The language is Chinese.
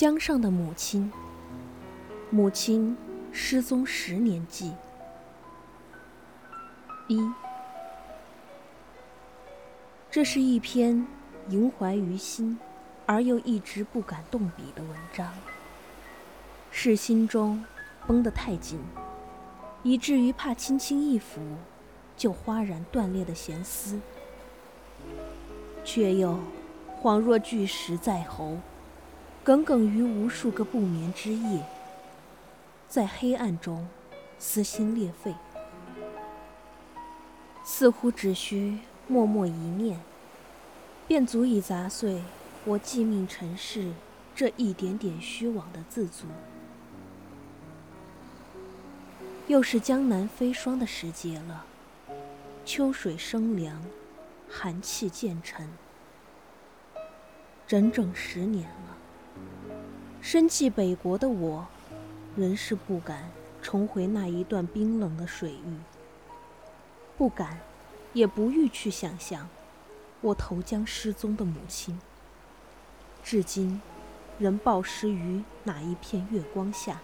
江上的母亲，母亲失踪十年记。一，这是一篇萦怀于心，而又一直不敢动笔的文章。是心中绷得太紧，以至于怕轻轻一抚，就哗然断裂的弦丝，却又恍若巨石在喉。耿耿于无数个不眠之夜，在黑暗中撕心裂肺，似乎只需默默一念，便足以砸碎我寄命尘世这一点点虚妄的自足。又是江南飞霜的时节了，秋水生凉，寒气渐沉，整整十年了。身寄北国的我，仍是不敢重回那一段冰冷的水域，不敢，也不欲去想象我投江失踪的母亲，至今仍暴尸于哪一片月光下。